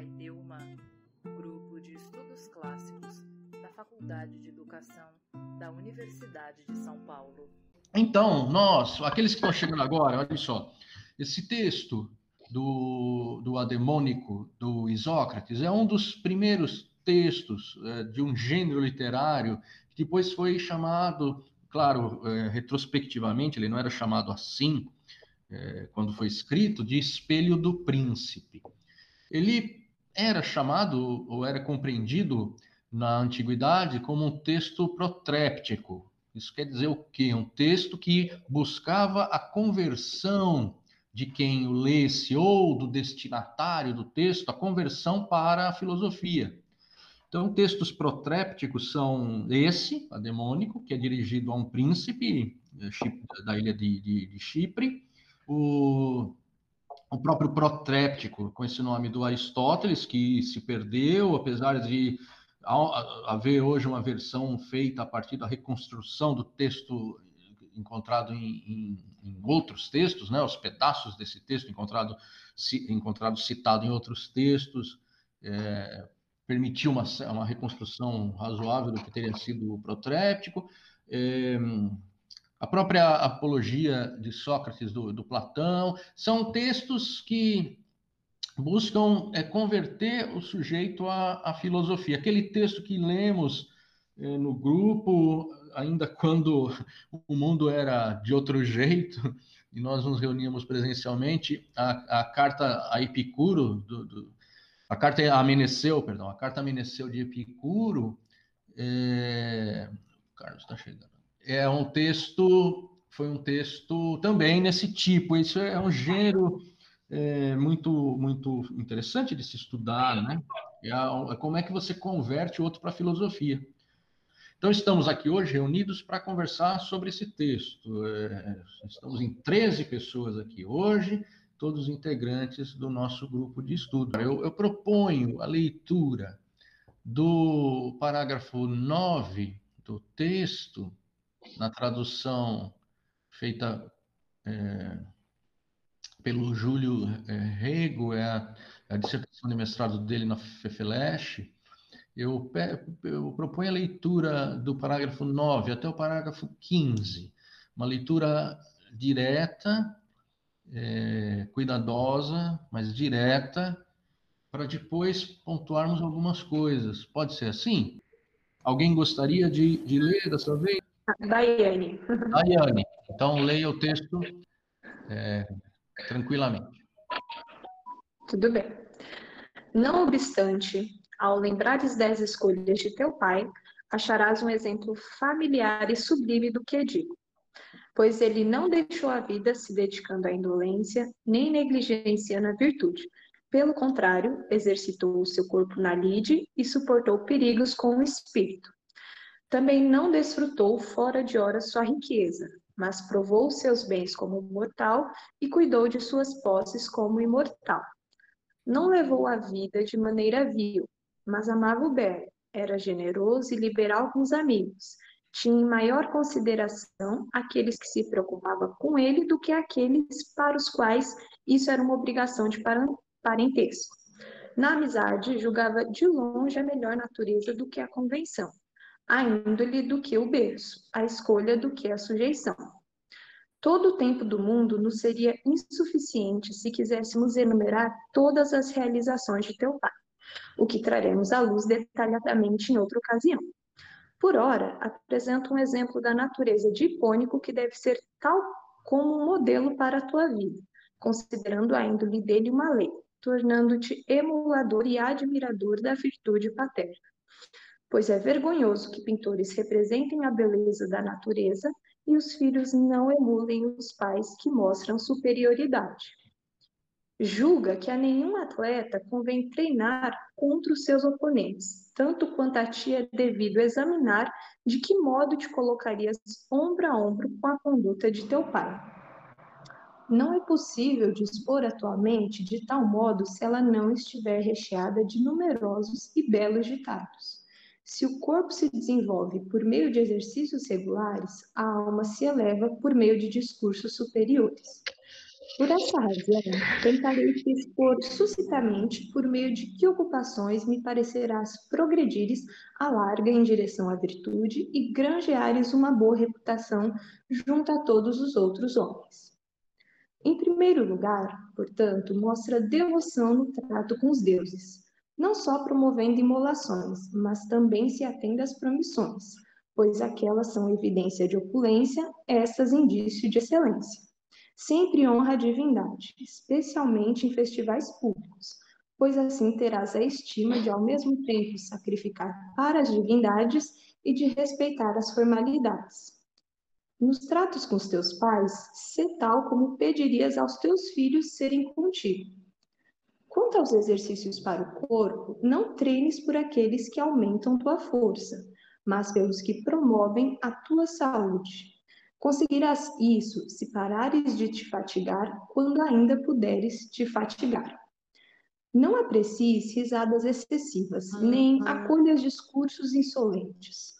Pai Delma, grupo de estudos clássicos da Faculdade de Educação da Universidade de São Paulo. Então, nós, aqueles que estão chegando agora, olha só, esse texto do, do Ademônico do Isócrates é um dos primeiros textos é, de um gênero literário que depois foi chamado, claro, é, retrospectivamente, ele não era chamado assim é, quando foi escrito, de Espelho do Príncipe. Ele era chamado ou era compreendido na antiguidade como um texto protréptico. Isso quer dizer o quê? Um texto que buscava a conversão de quem o lesse ou do destinatário do texto, a conversão para a filosofia. Então, textos protrépticos são esse, a demônico, que é dirigido a um príncipe eh, da ilha de, de, de Chipre, o, o próprio protréptico, com esse nome do Aristóteles, que se perdeu, apesar de haver hoje uma versão feita a partir da reconstrução do texto encontrado em, em, em, outros textos, né, os pedaços desse texto encontrado, encontrado citado em outros textos, é, permitiu uma, uma reconstrução razoável do que teria sido o protréptico. É, a própria apologia de Sócrates do, do Platão são textos que buscam é, converter o sujeito à, à, filosofia. Aquele texto que lemos é, no grupo, ainda quando o mundo era de outro jeito, e nós nos reuníamos presencialmente, a, a carta a Epicuro, do, do, a carta a Meneceu, perdão, a carta a Meneceu de Epicuro, é, o Carlos está chegando, é um texto, foi um texto também nesse tipo, isso é um gênero é, muito, muito interessante de se estudar, né? É, é como é que você converte o outro para a filosofia. Então, estamos aqui hoje reunidos para conversar sobre esse texto. É, estamos em 13 pessoas aqui hoje, todos integrantes do nosso grupo de estudo. Eu, eu proponho a leitura do parágrafo 9 do texto, na tradução feita. É, pelo Júlio é, Rego, é a, a, dissertação de mestrado dele na FEFELESH, eu, eu proponho a leitura do parágrafo 9 até o parágrafo 15, uma leitura direta, é, cuidadosa, mas direta, para depois pontuarmos algumas coisas. Pode ser assim? Alguém gostaria de, de ler dessa vez? Daiane. Daiane. Então, leia o texto é, tranquilamente. Tudo bem. Não obstante, ao lembrares das escolhas de teu pai, acharás um exemplo familiar e sublime do que digo. Pois ele não deixou a vida se dedicando à indolência, nem negligenciando a virtude. Pelo contrário, exercitou o seu corpo na lide e suportou perigos com o espírito. Também não desfrutou fora de hora sua riqueza, mas provou seus bens como mortal e cuidou de suas posses como imortal. Não levou a vida de maneira vil, mas amava o bem, era generoso e liberal com os amigos. Tinha em maior consideração aqueles que se preocupavam com ele do que aqueles para os quais isso era uma obrigação de parentesco. Na amizade, julgava de longe a melhor natureza do que a convenção a índole do que o berço, a escolha do que a sujeição. Todo o tempo do mundo nos seria insuficiente se quiséssemos enumerar todas as realizações de teu pai, o que traremos à luz detalhadamente em outra ocasião. Por ora, apresento um exemplo da natureza de Hipônico que deve ser tal como um modelo para a tua vida, considerando a índole dele uma lei, tornando-te emulador e admirador da virtude paterna pois é vergonhoso que pintores representem a beleza da natureza e os filhos não emulem os pais que mostram superioridade. Julga que a nenhum atleta convém treinar contra os seus oponentes, tanto quanto a ti é devido examinar de que modo te colocarias ombro a ombro com a conduta de teu pai. Não é possível dispor a tua mente de tal modo se ela não estiver recheada de numerosos e belos ditados. Se o corpo se desenvolve por meio de exercícios regulares, a alma se eleva por meio de discursos superiores. Por essa razão, tentarei te expor sucintamente por meio de que ocupações me parecerás progredires a larga em direção à virtude e granjeares uma boa reputação junto a todos os outros homens. Em primeiro lugar, portanto, mostra devoção no trato com os deuses, não só promovendo imolações, mas também se atende às promissões, pois aquelas são evidência de opulência, essas indício de excelência Sempre honra a divindade, especialmente em festivais públicos, pois assim terás a estima de ao mesmo tempo sacrificar para as divindades e de respeitar as formalidades. Nos tratos com os teus pais, sê tal como pedirias aos teus filhos serem contigo. Quanto aos exercícios para o corpo, não treines por aqueles que aumentam tua força, mas pelos que promovem a tua saúde Conseguirás isso se parares de te fatigar quando ainda puderes te fatigar. Não aprecies risadas excessivas, nem acolhas discursos insolentes.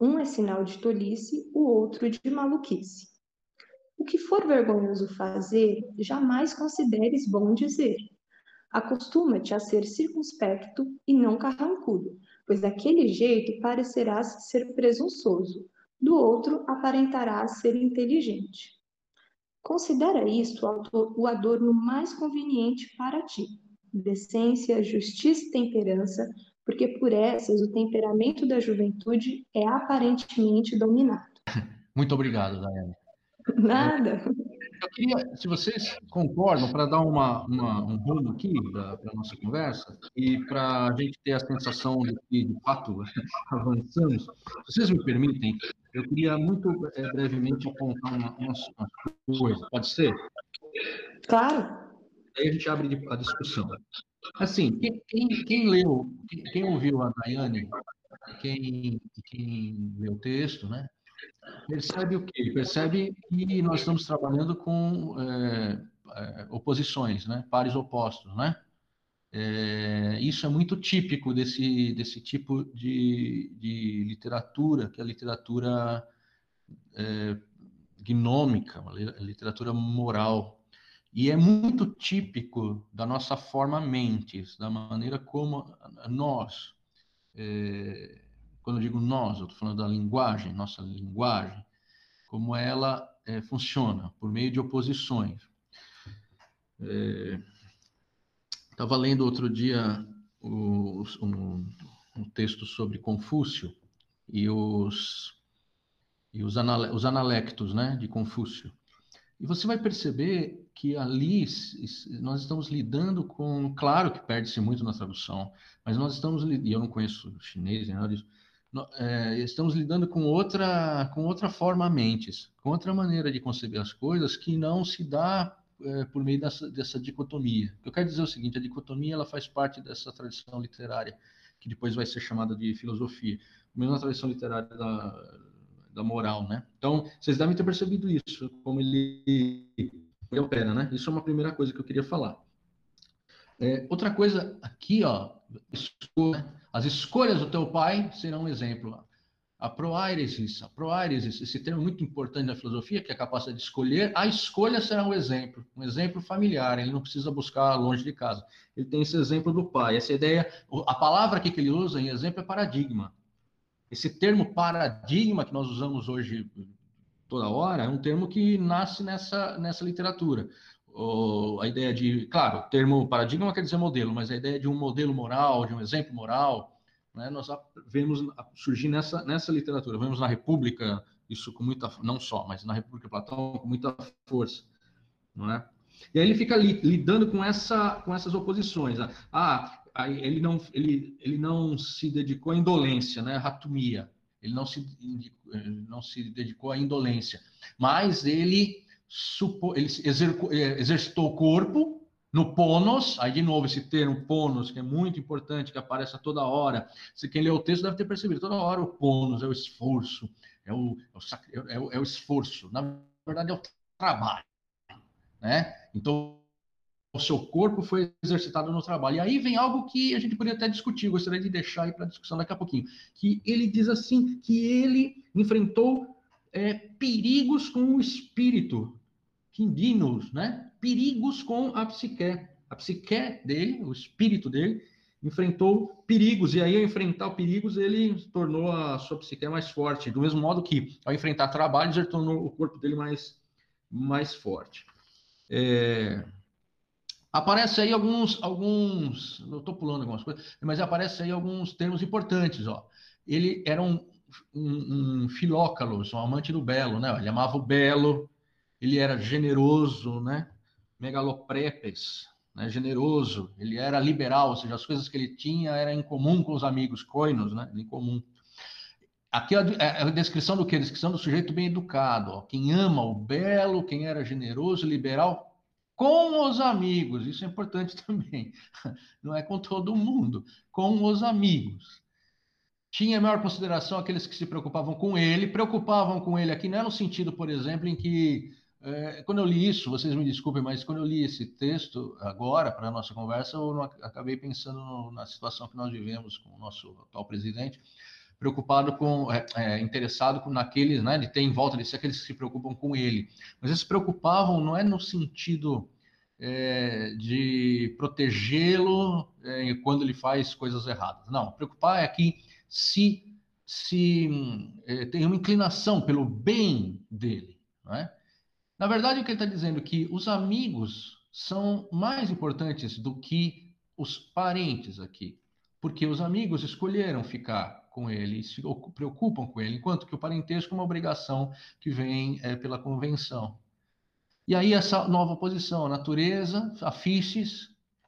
Um é sinal de tolice, o outro de maluquice. O que for vergonhoso fazer, jamais consideres bom dizer. Acostuma-te a ser circunspecto e não carrancudo, pois daquele jeito parecerás ser presunçoso do outro aparentará ser inteligente. Considera isto o adorno mais conveniente para ti, decência, justiça e temperança, porque por essas o temperamento da juventude é aparentemente dominado. Muito obrigado, Daiane. Nada. Eu queria, se vocês concordam, para dar uma, uma, um rumo aqui para a nossa conversa e para a gente ter a sensação de que, de fato, avançamos, se vocês me permitem, eu queria muito é, brevemente apontar uma, uma, uma coisa. Pode ser? Claro. Aí a gente abre a discussão. Assim, quem, quem, quem leu, quem, quem, ouviu a Daiane, quem, quem leu o texto, né? Percebe o quê? Percebe que nós estamos trabalhando com é, oposições, né? pares opostos. Né? É, isso é muito típico desse, desse tipo de, de literatura, que é a literatura é, gnômica, a literatura moral. E é muito típico da nossa forma mentes, da maneira como nós é, quando eu digo nós, eu estou falando da linguagem, nossa linguagem, como ela é, funciona, por meio de oposições. Estava é, lendo outro dia o, um, um, texto sobre Confúcio e os, e os, anal, os analectos né, de Confúcio. E você vai perceber que ali nós estamos lidando com. Claro que perde-se muito na tradução, mas nós estamos. E eu não conheço chinês nem nada disso é, estamos lidando com outra, com outra forma mentes, com outra maneira de conceber as coisas que não se dá é, por meio dessa, dessa dicotomia. Eu quero dizer o seguinte: a dicotomia ela faz parte dessa tradição literária que depois vai ser chamada de filosofia, mesmo na tradição literária da, da moral, né? Então, vocês devem ter percebido isso, como ele, ele opera, né? Isso é uma primeira coisa que eu queria falar. É, outra coisa aqui, ó, as escolhas do teu pai serão um exemplo. A proairesis, a proairesis, esse termo muito importante na filosofia, que é a capacidade de escolher, a escolha será um exemplo, um exemplo familiar, ele não precisa buscar longe de casa. Ele tem esse exemplo do pai, essa ideia, a palavra que ele usa em exemplo é paradigma. Esse termo paradigma que nós usamos hoje toda hora é um termo que nasce nessa, nessa literatura a ideia de, claro, termo paradigma quer dizer modelo, mas a ideia de um modelo moral, de um exemplo moral, né, nós vemos surgir nessa, nessa literatura, vemos na República isso com muita, não só, mas na República Platão com muita força, não é? E aí ele fica li, lidando com essa, com essas oposições. Ah, ele não, ele, ele não se dedicou à indolência, né? Ratumia. Ele não se, não se dedicou à indolência, mas ele supo, ele é, exercitou o corpo no ponos, aí de novo esse termo ponos, que é muito importante, que aparece a toda hora. Se quem lê o texto deve ter percebido, toda hora o ponos é o esforço, é o, é o, é o, é o esforço, na verdade é o trabalho, né? Então, o seu corpo foi exercitado no trabalho. E aí vem algo que a gente poderia até discutir, gostaria de deixar aí para discussão daqui a pouquinho, que ele diz assim, que ele enfrentou é, perigos com o espírito, quimbinos, né? perigos com a psique. A psique dele, o espírito dele, enfrentou perigos, e aí ao enfrentar perigos, ele tornou a sua psique mais forte, do mesmo modo que ao enfrentar trabalhos, ele tornou o corpo dele mais, mais forte. É... Aparece aí alguns, alguns, eu estou pulando algumas coisas, mas aparece aí alguns termos importantes, ó. Ele era um, um, um filócalos, um amante do belo, né? Ele amava o belo, ele era generoso, né? Megaloprepes, né? generoso, ele era liberal, ou seja, as coisas que ele tinha eram em comum com os amigos, coinos, né? Em comum. Aqui é, é a descrição do que? A descrição do sujeito bem educado, ó. quem ama o belo, quem era generoso, liberal, com os amigos, isso é importante também, não é com todo mundo, com os amigos. Tinha maior consideração aqueles que se preocupavam com ele, preocupavam com ele aqui, não é no sentido, por exemplo, em que é, quando eu li isso, vocês me desculpem, mas quando eu li esse texto agora para a nossa conversa, eu não, acabei pensando no, na situação que nós vivemos com o nosso atual presidente, preocupado com, é, é, interessado com naqueles, né, de ter em volta de si aqueles que se preocupam com ele. Mas eles se preocupavam não é no sentido é, de protegê-lo é, quando ele faz coisas erradas. Não, preocupar é que se, se é, tem uma inclinação pelo bem dele, não é? Na verdade, o que ele está dizendo é que os amigos são mais importantes do que os parentes aqui, porque os amigos escolheram ficar com ele, se preocupam com ele, enquanto que o parentesco é uma obrigação que vem é, pela convenção. E aí essa nova posição, a natureza, a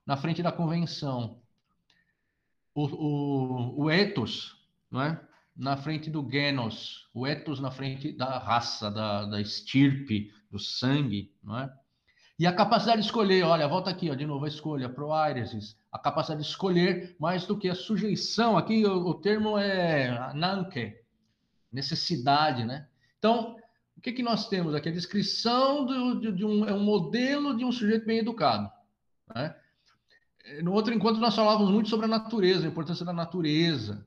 na frente da convenção. O, o, o ethos, não é? na frente do genos, o ethos na frente da raça, da, da estirpe, do sangue, não é? E a capacidade de escolher, olha, volta aqui, ó, de novo a escolha, proairesis, a capacidade de escolher mais do que a sujeição, aqui o, o termo é nanke, necessidade, né? Então, o que, que nós temos aqui? A descrição do, de, de, um, é um modelo de um sujeito bem educado, né? No outro encontro nós falávamos muito sobre a natureza, a importância da natureza.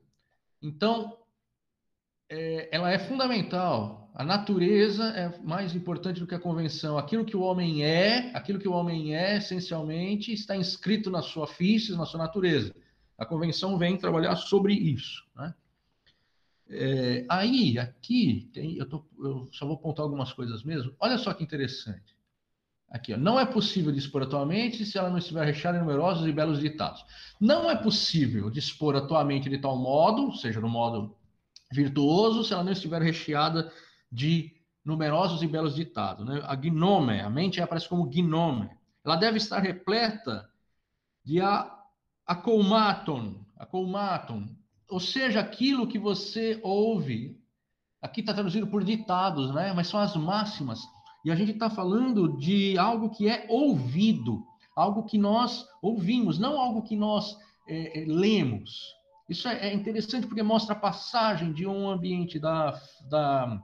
Então, é, ela é fundamental. A natureza é mais importante do que a convenção. Aquilo que o homem é, aquilo que o homem é, essencialmente, está inscrito na sua física, na sua natureza. A convenção vem trabalhar sobre isso. Né? É, aí, aqui, tem, eu, tô, eu, só vou apontar algumas coisas mesmo. Olha só que interessante. Aqui, ó, não é possível dispor atualmente se ela não estiver recheada de numerosos e belos ditados. Não é possível dispor atualmente de tal modo, seja no modo virtuoso se ela não estiver recheada de numerosos e belos ditados. Né? A gnome, a mente aparece como gnome. Ela deve estar repleta de a, acolmaton, acolmaton, ou seja, aquilo que você ouve. Aqui está traduzido por ditados, né? mas são as máximas. E a gente está falando de algo que é ouvido, algo que nós ouvimos, não algo que nós é, é, lemos. Isso é, é interessante porque mostra a passagem de um ambiente da, da,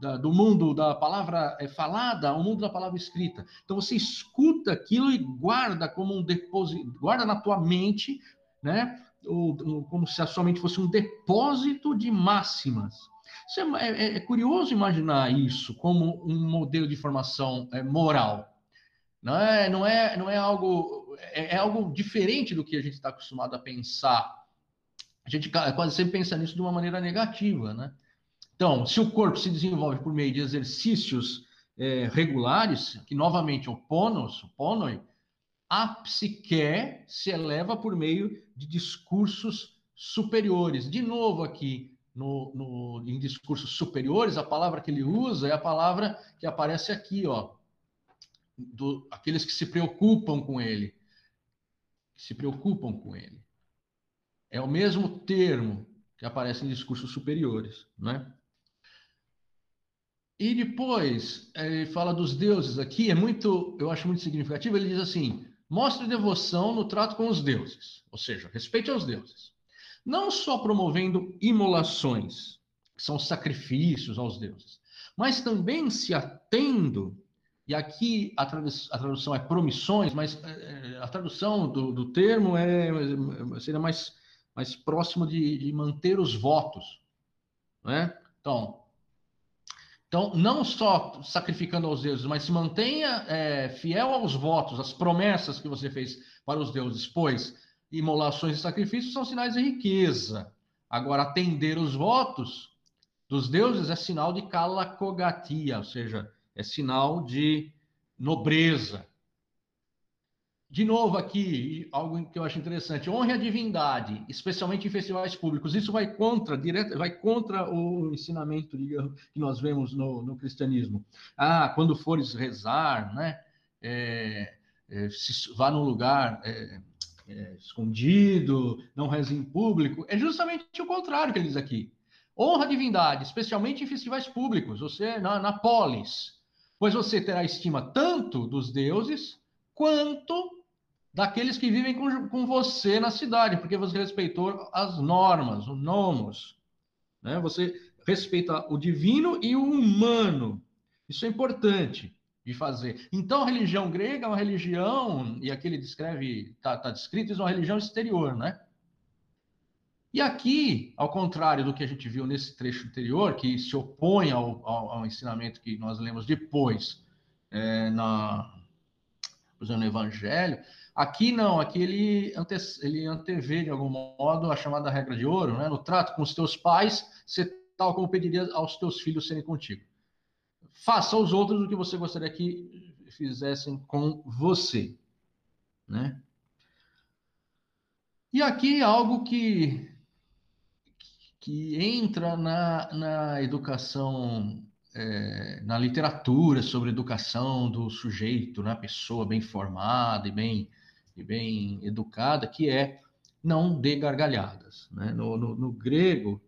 da, do mundo da palavra é, falada ao mundo da palavra escrita. Então você escuta aquilo e guarda como um depósito, guarda na tua mente, né? Ou, como se a sua mente fosse um depósito de máximas. É, é, é, curioso imaginar isso como um modelo de formação é, moral. Não é, não é, não é algo é, é algo diferente do que a gente está acostumado a pensar a gente quase sempre pensa nisso de uma maneira negativa, né? Então, se o corpo se desenvolve por meio de exercícios é, regulares, que novamente é o ponos, o ponoi, a psique se eleva por meio de discursos superiores. De novo aqui, no, no, em discursos superiores, a palavra que ele usa é a palavra que aparece aqui, ó, do, aqueles que se preocupam com ele, que se preocupam com ele. É o mesmo termo que aparece em discursos superiores, né? E depois, ele fala dos deuses aqui, é muito, eu acho muito significativo, ele diz assim, mostre devoção no trato com os deuses, ou seja, respeite aos deuses. Não só promovendo imolações, que são sacrifícios aos deuses, mas também se atendo, e aqui a, tradução é promissões, mas é, a tradução do, do termo é, seria mais mais próximo de, de manter os votos. Né? Então, Então, não só sacrificando aos deuses, mas se mantenha é, fiel aos votos, às promessas que você fez para os deuses, pois imolações e sacrifícios são sinais de riqueza. Agora, atender os votos dos deuses é sinal de kalakogatia, ou seja, é sinal de nobreza. De novo aqui, algo que eu acho interessante, honre a divindade, especialmente em festivais públicos. Isso vai contra, direto, vai contra o ensinamento digamos, que nós vemos no, no cristianismo. Ah, quando fores rezar, né, é, é, se, vá num lugar é, é, escondido, não reze em público. É justamente o contrário que ele diz aqui. Honra a divindade, especialmente em festivais públicos, você na, na polis, pois você terá estima tanto dos deuses quanto daqueles que vivem com, com você na cidade, porque você respeitou as normas, o nomos. Né? Você respeita o divino e o humano. Isso é importante de fazer. Então, a religião grega é uma religião, e aqui ele descreve, está tá descrito, é uma religião exterior, né? E aqui, ao contrário do que a gente viu nesse trecho anterior, que se opõe ao, ao, ao ensinamento que nós lemos depois é, na, no Evangelho, Aqui não, aqui ele, ante, ele antevê, de algum modo, a chamada regra de ouro, né? No trato com os teus pais, ser tal como pediria aos teus filhos serem contigo. Faça aos outros o que você gostaria que fizessem com você, né? E aqui algo que, que entra na, na educação é, na literatura sobre educação do sujeito, na né? pessoa bem formada e bem e bem educada, que é não dê gargalhadas. Né? No, no, no, grego,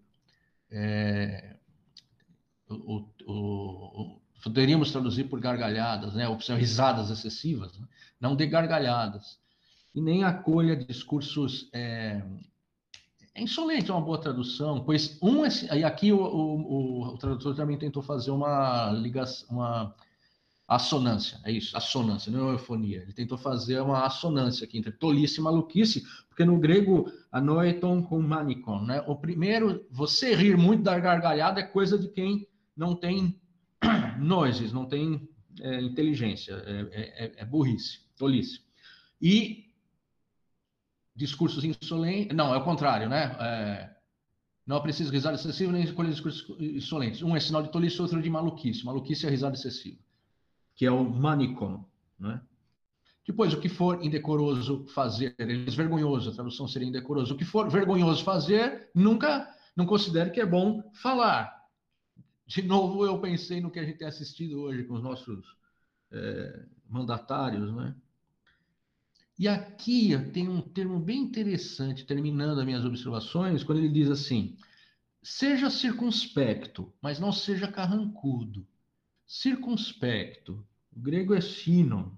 é, o, o, o, poderíamos traduzir por gargalhadas, né? ou risadas excessivas, né? não dê gargalhadas. E nem acolha discursos. É, é insolente é uma boa tradução, pois um. E aqui o, o, o tradutor também tentou fazer uma ligação, uma assonância, é isso, assonância, não é eufonia. Ele tentou fazer uma assonância aqui entre tolice e maluquice, porque no grego, anoeton com manicon, né? O primeiro, você rir muito da gargalhada é coisa de quem não tem noises, não tem é, inteligência, é, é, é, burrice, tolice. E discursos insolentes, não, é o contrário, né? É, não é preciso risada excessiva nem escolher discursos insolentes. Um é sinal de tolice, outro de maluquice. Maluquice é risada excessiva que é o manicom. Né? Depois, o que for indecoroso fazer, é vergonhoso, a tradução seria indecoroso. O que for vergonhoso fazer, nunca, não considere que é bom falar. De novo, eu pensei no que a gente tem assistido hoje com os nossos é, mandatários, né? E aqui tem um termo bem interessante, terminando as minhas observações, quando ele diz assim: seja circunspecto, mas não seja carrancudo circunspecto. O grego é sinon,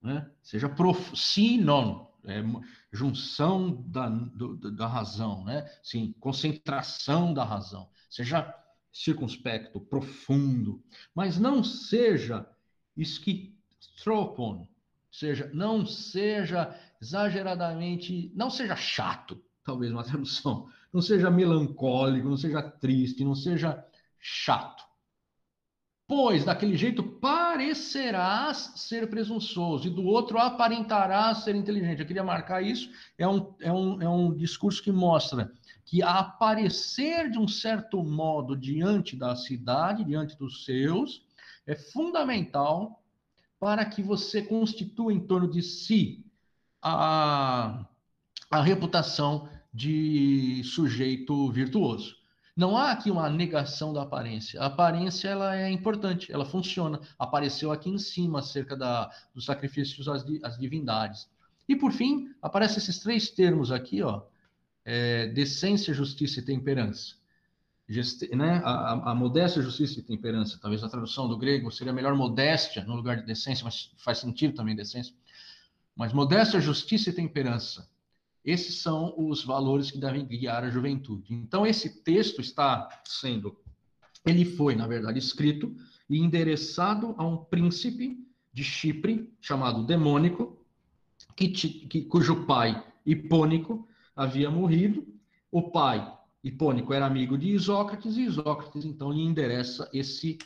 né? seja prof... sinon, é junção da, do, da razão, né? Sim, concentração da razão. Seja circunspecto, profundo, mas não seja esquitropon, seja, não seja exageradamente, não seja chato, talvez uma tradução, não seja melancólico, não seja triste, não seja chato pois daquele jeito parecerás ser presunçoso, e do outro aparentarás ser inteligente. Eu queria marcar isso, é um, é um, é um discurso que mostra que aparecer de um certo modo diante da cidade, diante dos seus, é fundamental para que você constitua em torno de si a, a reputação de sujeito virtuoso. Não há aqui uma negação da aparência. A aparência ela é importante, ela funciona. Apareceu aqui em cima acerca da, dos sacrifícios às, às divindades. E por fim, aparecem esses três termos aqui, ó, é, decência, justiça e temperança. Gest, né? a, a, modéstia, justiça e temperança, talvez a tradução do grego seria melhor modéstia no lugar de decência, mas faz sentido também decência. Mas modéstia, justiça e temperança. Esses são os valores que devem guiar a juventude. Então, esse texto está sendo, ele foi, na verdade, escrito e endereçado a um príncipe de Chipre, chamado Demônico, que, que, cujo pai, Hipônico, havia morrido. O pai, Hipônico, era amigo de Isócrates, e Isócrates, então, lhe endereça esse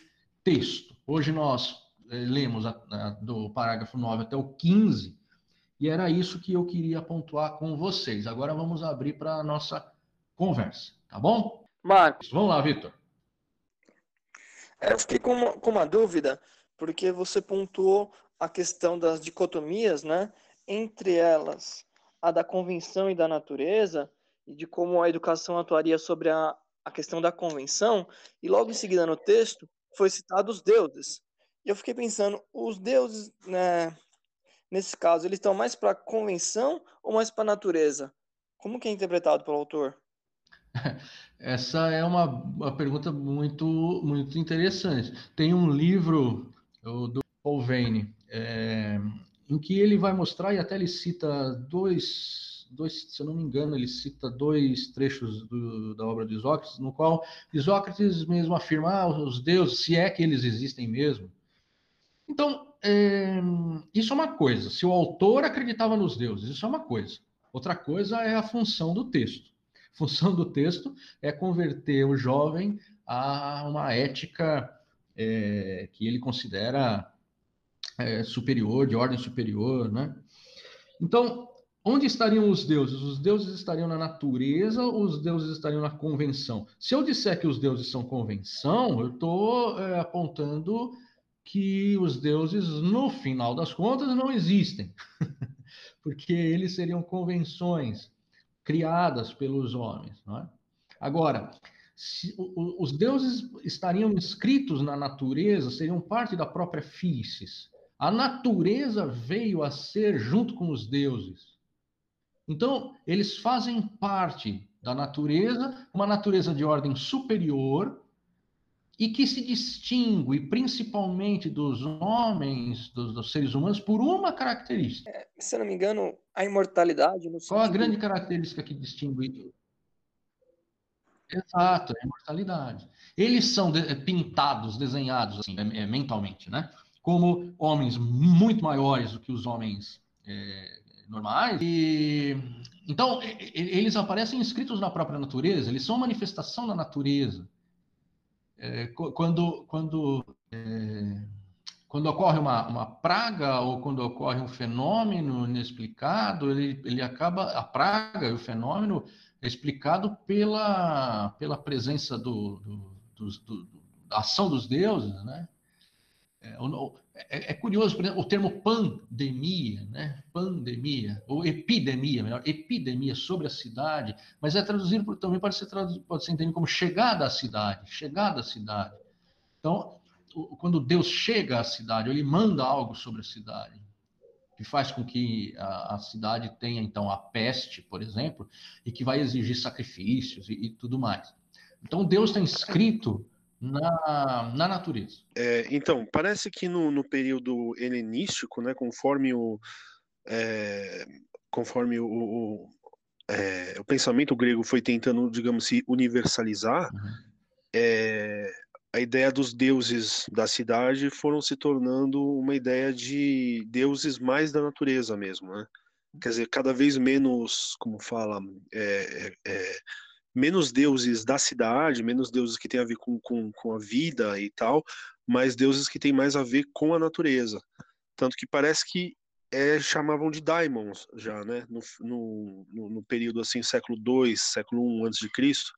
texto. Hoje nós é, lemos a, a, do parágrafo 9 até o 15, e era isso que eu queria pontuar com vocês. Agora vamos abrir para a nossa conversa, tá bom? Marcos. Vamos lá, Vitor. Eu fiquei com uma, com uma dúvida, porque você pontuou a questão das dicotomias, né? Entre elas, a da convenção e da natureza, e de como a educação atuaria sobre a, a questão da convenção, e logo em seguida no texto foi citado os deuses. E eu fiquei pensando, os deuses, né, nesse caso, eles estão mais para a convenção ou mais para a natureza? Como que é interpretado pelo autor? Essa é uma, uma pergunta muito, muito interessante. Tem um livro do Paul Vane, é, em que ele vai mostrar, e até ele cita dois, dois se eu não me engano, ele cita dois trechos do, da obra de Isócrates, no qual Isócrates mesmo afirma ah, os deuses, se é que eles existem mesmo. Então, é, isso é uma coisa. Se o autor acreditava nos deuses, isso é uma coisa. Outra coisa é a função do texto. A função do texto é converter o jovem a uma ética é, que ele considera é, superior, de ordem superior, né? Então, onde estariam os deuses? Os deuses estariam na natureza ou os deuses estariam na convenção? Se eu disser que os deuses são convenção, eu estou é, apontando que os deuses, no final das contas, não existem, porque eles seriam convenções criadas pelos homens. É? Agora, se, o, os deuses estariam inscritos na natureza, seriam parte da própria física. A natureza veio a ser junto com os deuses. Então, eles fazem parte da natureza, uma natureza de ordem superior e que se distingue principalmente dos homens, dos, dos seres humanos, por uma característica. É, se eu não me engano, a imortalidade. Qual a grande característica que distingue? Exato, a imortalidade. Eles são de, pintados, desenhados assim, é, é, mentalmente, né? como homens muito maiores do que os homens é, normais. E, então, eles aparecem inscritos na própria natureza, eles são manifestação da natureza. É, quando, quando, é, quando ocorre uma, uma praga ou quando ocorre um fenômeno inexplicado, ele, ele acaba, a praga e o fenômeno é explicado pela, pela presença do, do, do, do da ação dos deuses, né? É, é, é, curioso, por exemplo, o termo pandemia, né? Pandemia, ou epidemia, melhor, epidemia sobre a cidade, mas é traduzido por, também pode ser, traduzido, pode ser entendido como chegada à cidade, chegada à cidade. Então, quando Deus chega à cidade, ele manda algo sobre a cidade, que faz com que a, a cidade tenha, então, a peste, por exemplo, e que vai exigir sacrifícios e, e tudo mais. Então, Deus está inscrito na, na natureza. É, então, parece que no, no período helenístico, né, conforme o, é, conforme o, o, é, o, pensamento grego foi tentando, digamos, se universalizar, uhum. É, a ideia dos deuses da cidade foram se tornando uma ideia de deuses mais da natureza mesmo, né? Quer dizer, cada vez menos, como fala, é, é, menos deuses da cidade, menos deuses que têm a ver com, com, com a vida e tal, mas deuses que têm mais a ver com a natureza. Tanto que parece que é, chamavam de daimons já, né? No, no, no período assim, século II, século I antes de Cristo,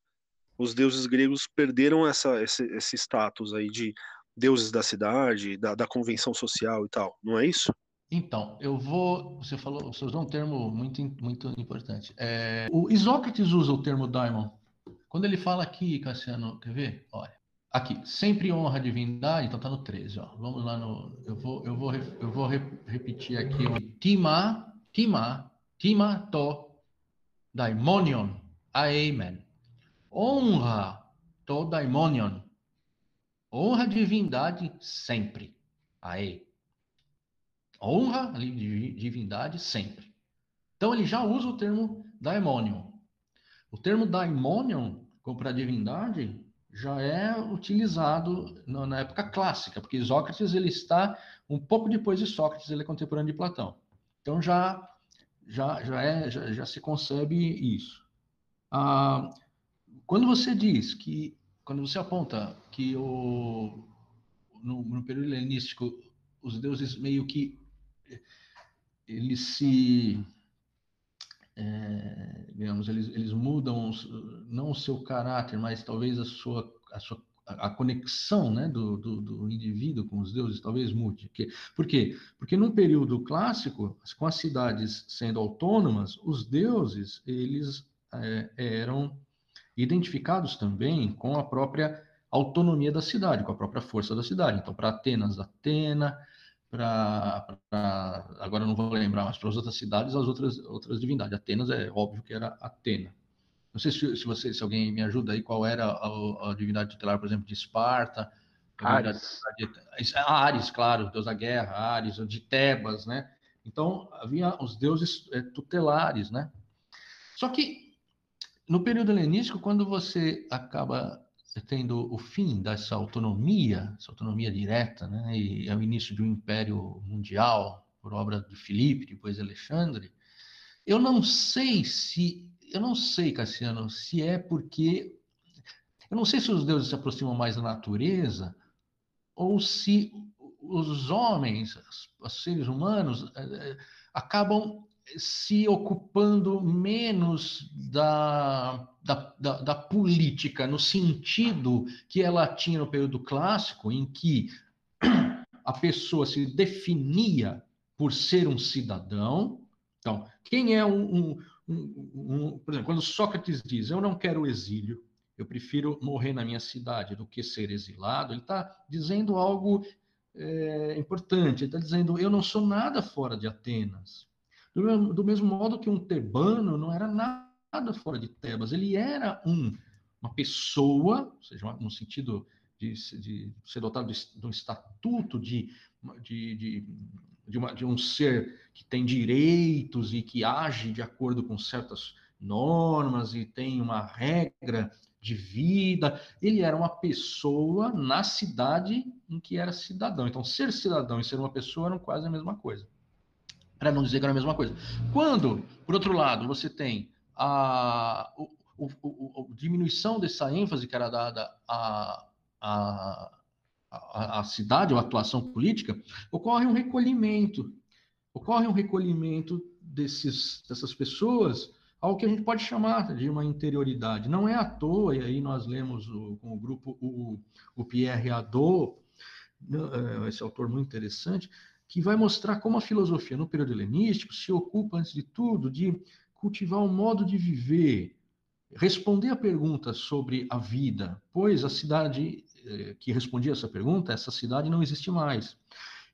os deuses gregos perderam essa, esse, esse status aí de deuses da cidade, da, da convenção social e tal, não é isso? Então, eu vou. Você falou, você usou um termo muito, muito importante. É, o Isócrates usa o termo daimon. Quando ele fala aqui, Cassiano, quer ver? Olha, aqui, sempre honra a divindade, então tá no 13, ó. Vamos lá no. Eu vou, eu vou, eu vou repetir aqui o Tima, Tima, Tima to daimonion, amen. Honra to daimonion. Honra a divindade sempre. Aê honra a divindade sempre. Então ele já usa o termo daimonion. O termo daimonion, para divindade, já é utilizado na época clássica, porque Sócrates ele está um pouco depois de Sócrates, ele é contemporâneo de Platão. Então já já já é já, já se concebe isso. Ah, quando você diz que quando você aponta que o no, no período helenístico, os deuses meio que eles se é, digamos, eles, eles mudam não o seu caráter, mas talvez a sua, a sua a conexão né, do, do, do, indivíduo com os deuses talvez mude. Por quê? Porque no período clássico, com as cidades sendo autônomas, os deuses eles é, eram identificados também com a própria autonomia da cidade, com a própria força da cidade. Então, para Atenas, Atena, para agora não vou lembrar, mas para as outras cidades, as outras outras divindades. Atenas é óbvio que era Atena. Não sei se, se, você, se alguém me ajuda aí, qual era a, a divindade tutelar, por exemplo, de Esparta. Ares. De, Ares, claro, deus da guerra, Ares, de Tebas, né? Então, havia os deuses é, tutelares, né? Só que, no período helenístico, quando você acaba tendo o fim dessa autonomia, essa autonomia direta, né? E é o início de um império mundial, por obra de Filipe, depois de Alexandre, eu não sei se eu não sei, Cassiano, se é porque. Eu não sei se os deuses se aproximam mais da natureza ou se os homens, os seres humanos, eh, eh, acabam se ocupando menos da, da, da, da, política, no sentido que ela tinha no período clássico, em que a pessoa se definia por ser um cidadão. Então, quem é um, um, um, um, por exemplo, quando Sócrates diz: Eu não quero exílio, eu prefiro morrer na minha cidade do que ser exilado, ele está dizendo algo é, importante. Ele está dizendo: Eu não sou nada fora de Atenas. Do mesmo, do mesmo modo que um tebano não era nada fora de Tebas, ele era um, uma pessoa, ou seja, no sentido de, de ser dotado de, de um estatuto de, de, de de, uma, de um ser que tem direitos e que age de acordo com certas normas e tem uma regra de vida. Ele era uma pessoa na cidade em que era cidadão. Então, ser cidadão e ser uma pessoa eram quase a mesma coisa. Para não dizer que era a mesma coisa. Quando, por outro lado, você tem a, o, o, o, a diminuição dessa ênfase que era dada a, a a, a cidade ou atuação política, ocorre um recolhimento. Ocorre um recolhimento desses, dessas pessoas ao que a gente pode chamar de uma interioridade. Não é à toa, e aí nós lemos o, com o grupo o, o Pierre Hadot, né, é, esse autor muito interessante, que vai mostrar como a filosofia no período helenístico se ocupa, antes de tudo, de cultivar um modo de viver, responder a perguntas sobre a vida, pois a cidade eh, que respondia essa pergunta, essa cidade não existe mais.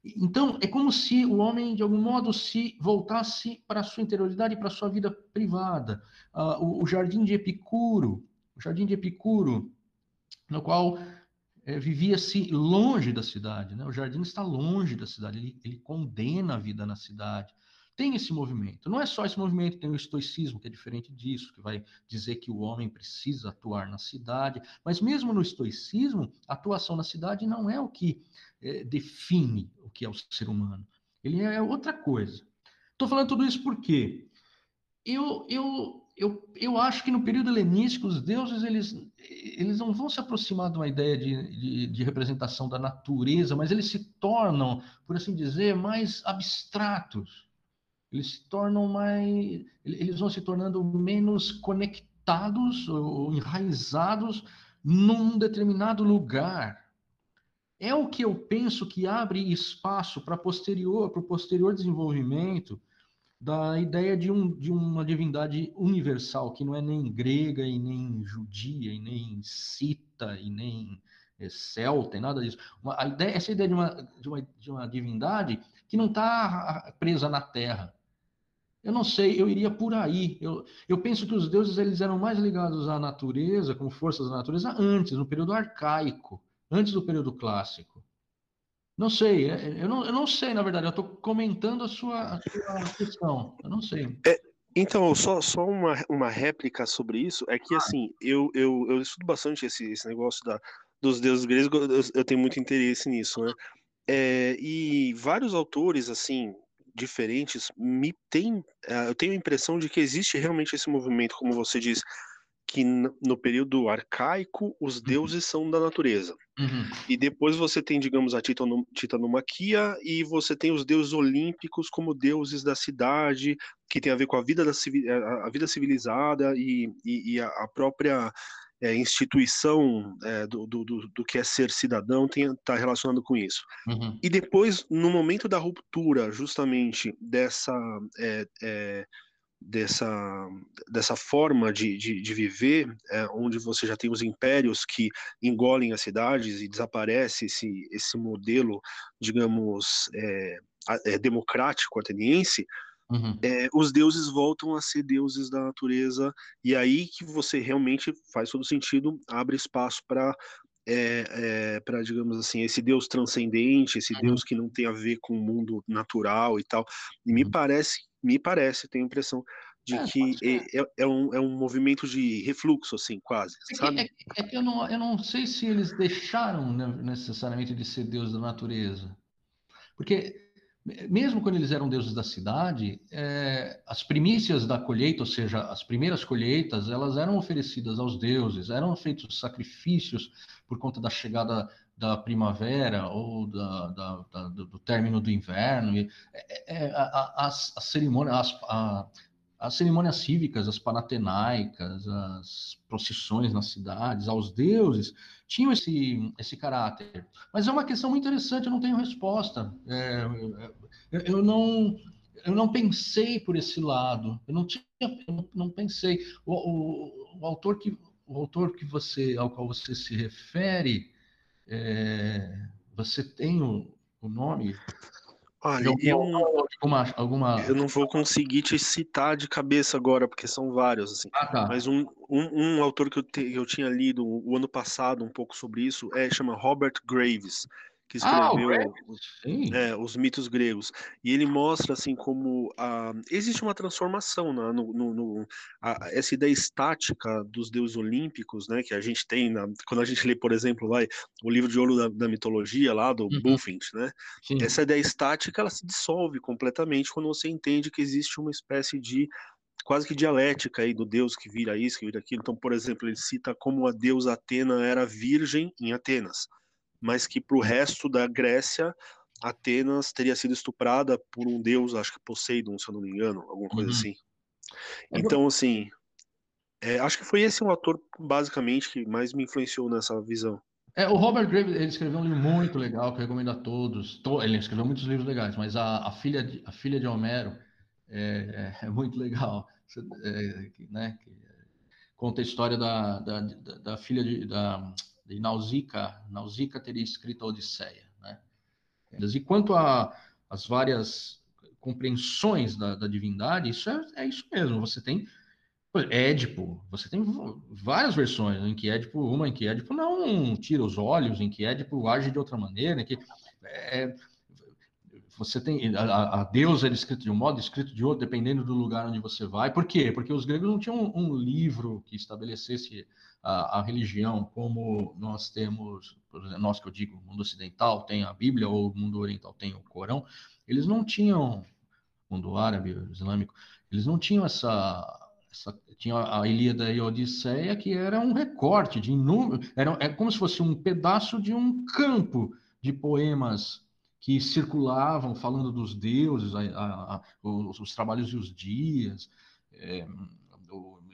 Então, é como se o homem, de algum modo, se voltasse para a sua interioridade, para a sua vida privada. Uh, o, o, jardim de Epicuro, o jardim de Epicuro, no qual é, vivia-se longe da cidade. Né? O jardim está longe da cidade, ele, ele condena a vida na cidade tem esse movimento. Não é só esse movimento, tem o estoicismo, que é diferente disso, que vai dizer que o homem precisa atuar na cidade. Mas mesmo no estoicismo, a atuação na cidade não é o que é, define o que é o ser humano. Ele é outra coisa. Estou falando tudo isso porque eu, eu, eu, eu acho que no período helenístico os deuses eles, eles não vão se aproximar de uma ideia de, de, de representação da natureza, mas eles se tornam, por assim dizer, mais abstratos eles se tornam mais, eles vão se tornando menos conectados ou enraizados num determinado lugar. É o que eu penso que abre espaço para posterior, para o posterior desenvolvimento da ideia de, um, de uma divindade universal, que não é nem grega e nem judia e nem cita e nem é, celta e nada disso. Uma, ideia, essa ideia de uma, de uma, de uma divindade que não está presa na terra, eu não sei, eu iria por aí. Eu, eu penso que os deuses eles eram mais ligados à natureza, como forças da natureza, antes, no período arcaico, antes do período clássico. Não sei, é, é, eu não, eu não sei, na verdade, eu estou comentando a sua, a sua questão, eu não sei. É, então, só, só uma, uma réplica sobre isso, é que, assim, eu, eu, eu estudo bastante esse, esse negócio da, dos deuses gregos, eu, tenho muito interesse nisso, né? É, e vários autores, assim, diferentes, me tem, eh, eu tenho a impressão de que existe realmente esse movimento, como você diz, que no período arcaico os uhum. deuses são da natureza. Uhum. E depois você tem, digamos, a titanomaquia e você tem os deuses olímpicos como deuses da cidade, que tem a ver com a vida, da, a vida civilizada e, e, e a própria é, instituição é, do, do, do, que é ser cidadão está relacionado com isso. Uhum. E depois, no momento da ruptura, justamente dessa é, é dessa, dessa forma de, de, de viver, é, onde você já tem os impérios que engolem as cidades e desaparece esse, esse modelo, digamos, é, é, democrático ateniense, uhum. é, os deuses voltam a ser deuses da natureza, e aí que você realmente faz todo sentido, abre espaço para é, é, para, digamos assim, esse Deus transcendente, esse uhum. Deus que não tem a ver com o mundo natural e tal. E me uhum. parece, me parece, tenho a impressão de é, que é, é, um, é um movimento de refluxo, assim, quase, é sabe? Que, é, é, que eu não, eu não sei se eles deixaram né, necessariamente de ser Deus da natureza. Porque mesmo quando eles eram deuses da cidade, é, as primícias da colheita, ou seja, as primeiras colheitas, elas eram oferecidas aos deuses, eram feitos sacrifícios por conta da chegada da primavera ou da, da, da, do término do inverno. E, é, é, as, as cerimônias, as, a, as cerimônias cívicas, as panatenaicas, as procissões nas cidades, aos deuses, tinham esse, esse caráter. Mas é uma questão muito interessante, eu não tenho resposta. É, eu, eu, não, eu não pensei por esse lado, eu não, tinha, eu não, não pensei. O, o, o, autor que, o autor que você, ao qual você se refere, é, você tem o, o nome? Olha, eu, alguma, alguma... eu não vou conseguir te citar de cabeça agora, porque são vários, assim. Ah, tá. Mas um, um, um autor que eu, te, eu tinha lido o ano passado um pouco sobre isso é chama Robert Graves que ah, escreveu ah, é, os mitos gregos. E ele mostra assim como a, existe uma transformação né, no, no, no a, essa ideia estática dos deuses olímpicos, né, que a gente tem na, quando a gente lê, por exemplo, lá, o livro de ouro da, da mitologia lá do uhum. Bulfinch, né? Sim. Essa ideia estática ela se dissolve completamente quando você entende que existe uma espécie de quase que dialética aí do deus que vira isso, que vira aquilo. Então, por exemplo, ele cita como a deusa Atena era virgem em Atenas mas que para o resto da Grécia, Atenas teria sido estuprada por um deus, acho que Poseidon, se eu não me engano, alguma coisa uhum. assim. Então, assim, é, acho que foi esse um ator, basicamente, que mais me influenciou nessa visão. É, o Robert Graves, ele escreveu um livro muito legal, que eu recomendo a todos. Ele escreveu muitos livros legais, mas a, a filha, de, a filha de Homero é, é, é muito legal. É, né, conta a história da, da, da, da filha de, da, de Nausicaa, Nausicaa teria escrito a Odisseia. Né? E quanto às várias compreensões da, da divindade, isso é, é, isso mesmo. Você tem Édipo, você tem várias versões em que Édipo, uma em que Édipo não tira os olhos, em que Édipo age de outra maneira, em que é, você tem a, a deusa é escrito de um modo, escrito de outro, dependendo do lugar onde você vai. Por quê? Porque os gregos não tinham um, um livro que estabelecesse a, a, religião como nós temos, nós que eu digo, o mundo ocidental tem a Bíblia ou o mundo oriental tem o Corão, eles não tinham, mundo árabe, islâmico, eles não tinham essa, essa tinha a Ilíada e a Odisseia, que era um recorte de inúmeros, era, é como se fosse um pedaço de um campo de poemas que circulavam falando dos deuses, a, a, a, os, os, trabalhos e os dias, é,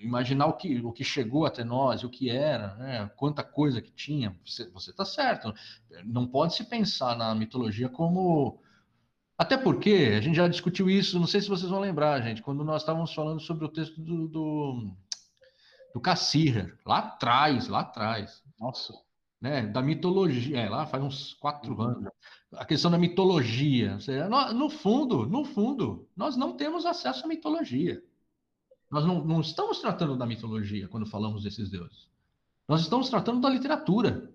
imaginar o que, o que chegou até nós, o que era, né? quanta coisa que tinha. Você está certo. Não pode se pensar na mitologia como. Até porque a gente já discutiu isso, não sei se vocês vão lembrar, gente, quando nós estávamos falando sobre o texto do, do, do Cassir, lá atrás, lá atrás. Nossa. Né, da mitologia, é, lá faz uns quatro uhum. anos. A questão da mitologia. Seja, no fundo, no fundo, nós não temos acesso à mitologia. Nós não, não estamos tratando da mitologia quando falamos desses deuses. Nós estamos tratando da literatura.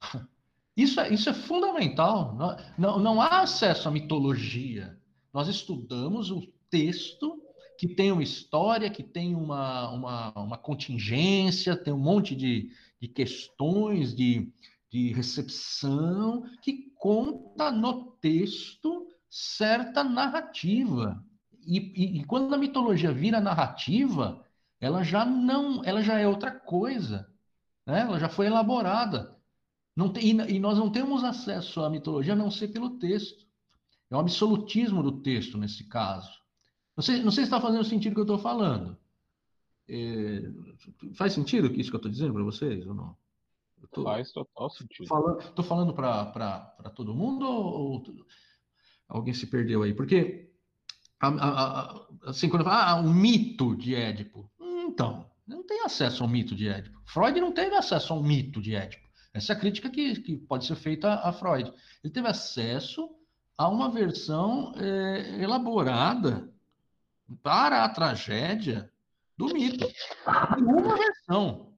Isso é, isso é fundamental. Não, não, não há acesso à mitologia. Nós estudamos o texto que tem uma história, que tem uma, uma, uma contingência, tem um monte de, de questões de, de recepção que conta no texto certa narrativa. E, e, e, quando a mitologia vira narrativa, ela já não, ela já é outra coisa, né? Ela já foi elaborada. Não tem, e nós não temos acesso à mitologia a não ser pelo texto. É um absolutismo do texto nesse caso. Não sei, não sei se está fazendo sentido o que eu estou falando. É, faz sentido isso que eu estou dizendo para vocês ou não? Tô, faz total sentido. Estou falando, falando para todo mundo ou, ou, alguém se perdeu aí? Porque, a, a, a, assim, quando eu falo, ah, um mito de Édipo. Então, não tem acesso ao mito de Édipo. Freud não teve acesso ao mito de Édipo. Essa é a crítica que, que pode ser feita a Freud. Ele teve acesso a uma versão é, elaborada para a tragédia do mito. Uma versão.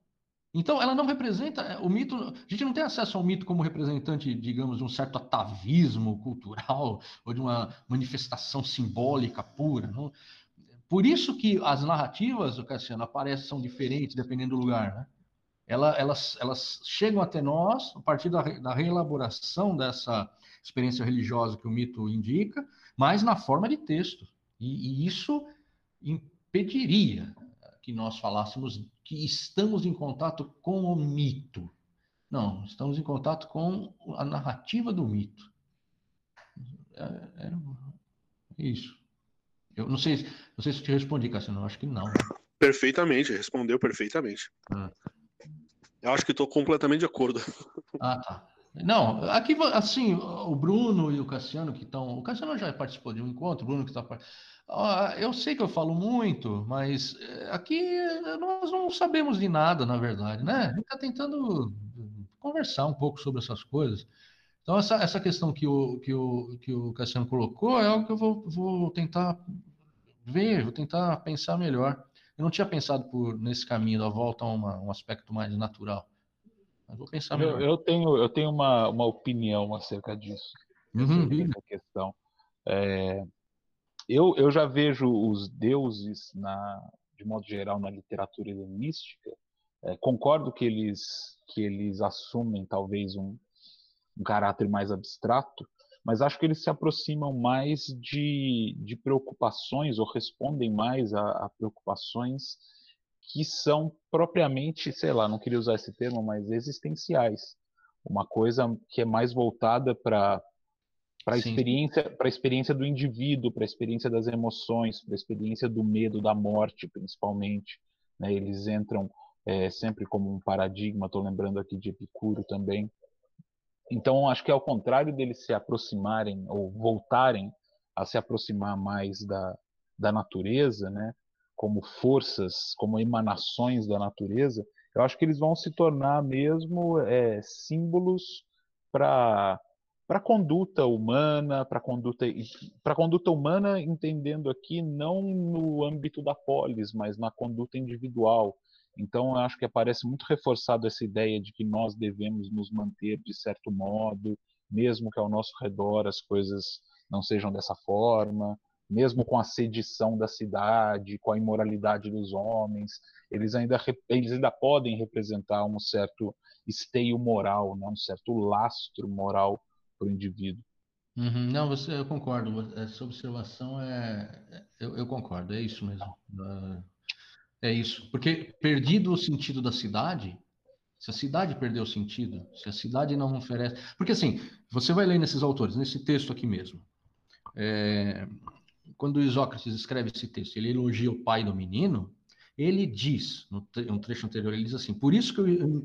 Então, ela não representa é, o mito. A gente não tem acesso ao mito como representante, digamos, de um certo atavismo cultural ou de uma manifestação simbólica pura. Não? Por isso que as narrativas, Cassiano, aparecem são diferentes dependendo do lugar, né? ela, elas, elas chegam até nós a partir da, da reelaboração dessa experiência religiosa que o mito indica, mas na forma de texto. E, e isso impediria que nós falássemos que estamos em contato com o mito. Não, estamos em contato com a narrativa do mito. É, é, isso. Eu não sei, não sei se te respondi, Cassiano, acho que não. Perfeitamente, respondeu perfeitamente. Ah. Eu acho que estou completamente de acordo. Ah, tá. Não, aqui, assim, o Bruno e o Cassiano que estão. O Cassiano já participou de um encontro, o Bruno que está. Eu sei que eu falo muito, mas eh, aqui eh, nós não sabemos de nada, na verdade, né? A gente está tentando conversar um pouco sobre essas coisas. Então, essa, essa questão que o, que, o, que o Cassiano colocou é algo que eu vou, vou tentar ver, vou tentar pensar melhor. Eu não tinha pensado por nesse caminho da volta a uma, um aspecto mais natural. Mas vou pensar melhor. Eu, eu tenho, eu tenho uma, uma opinião acerca disso. Uhum, essa questão. É, eu, eu já vejo os deuses, na, de modo geral, na literatura helenística. É, concordo que eles, que eles assumem talvez um, um caráter mais abstrato, mas acho que eles se aproximam mais de, de preocupações ou respondem mais a, a, preocupações que são propriamente, sei lá, não queria usar esse termo, mas existenciais. Uma coisa que é mais voltada para para a experiência, para a experiência do indivíduo, para a experiência das emoções, para a experiência do medo, da morte, principalmente. Né? Eles entram é, sempre como um paradigma. Estou lembrando aqui de Epicuro também. Então, acho que ao contrário deles se aproximarem ou voltarem a se aproximar mais da, da natureza, né, como forças, como emanações da natureza, eu acho que eles vão se tornar mesmo é, símbolos para para conduta humana, para conduta para conduta humana entendendo aqui não no âmbito da polis, mas na conduta individual, então, eu acho que aparece muito reforçado essa ideia de que nós devemos nos manter de certo modo, mesmo que ao nosso redor as coisas não sejam dessa forma, mesmo com a sedição da cidade, com a imoralidade dos homens, eles ainda, eles ainda podem representar um certo esteio moral, né? um certo lastro moral para o indivíduo. Uhum, não, você, eu concordo. Essa observação é, é eu, eu concordo. É isso mesmo. Uh, é isso, porque perdido o sentido da cidade, se a cidade perdeu o sentido, se a cidade não oferece. Porque assim, você vai ler nesses autores, nesse texto aqui mesmo. É, quando Isócrates escreve esse texto, ele elogia o pai do menino, ele diz, no um trecho anterior, ele diz assim: Por isso que eu,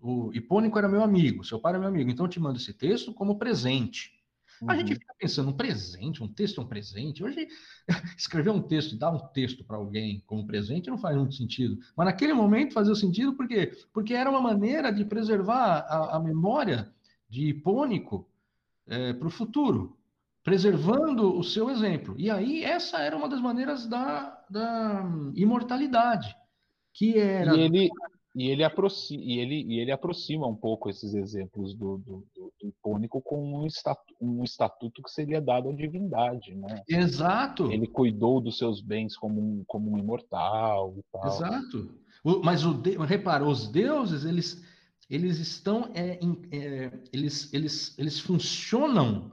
o Hipônico era meu amigo, seu pai era meu amigo, então eu te mando esse texto como presente. Uhum. A gente fica pensando, um presente, um texto é um presente. Hoje, escrever um texto e dar um texto para alguém como presente não faz muito sentido. Mas naquele momento fazia sentido por quê? Porque era uma maneira de preservar a, a memória de Hipônico é, para o futuro, preservando o seu exemplo. E aí, essa era uma das maneiras da, da imortalidade, que era. E ele, e ele, aproxima, e, ele, e ele aproxima um pouco esses exemplos do, do, do, do Hipônico com um, estatu, um estatuto que seria dado à divindade, né? Exato. Ele cuidou dos seus bens como um, como um imortal e tal. Exato. O, mas o repara, os deuses, eles, eles estão, é, é, eles, eles, eles funcionam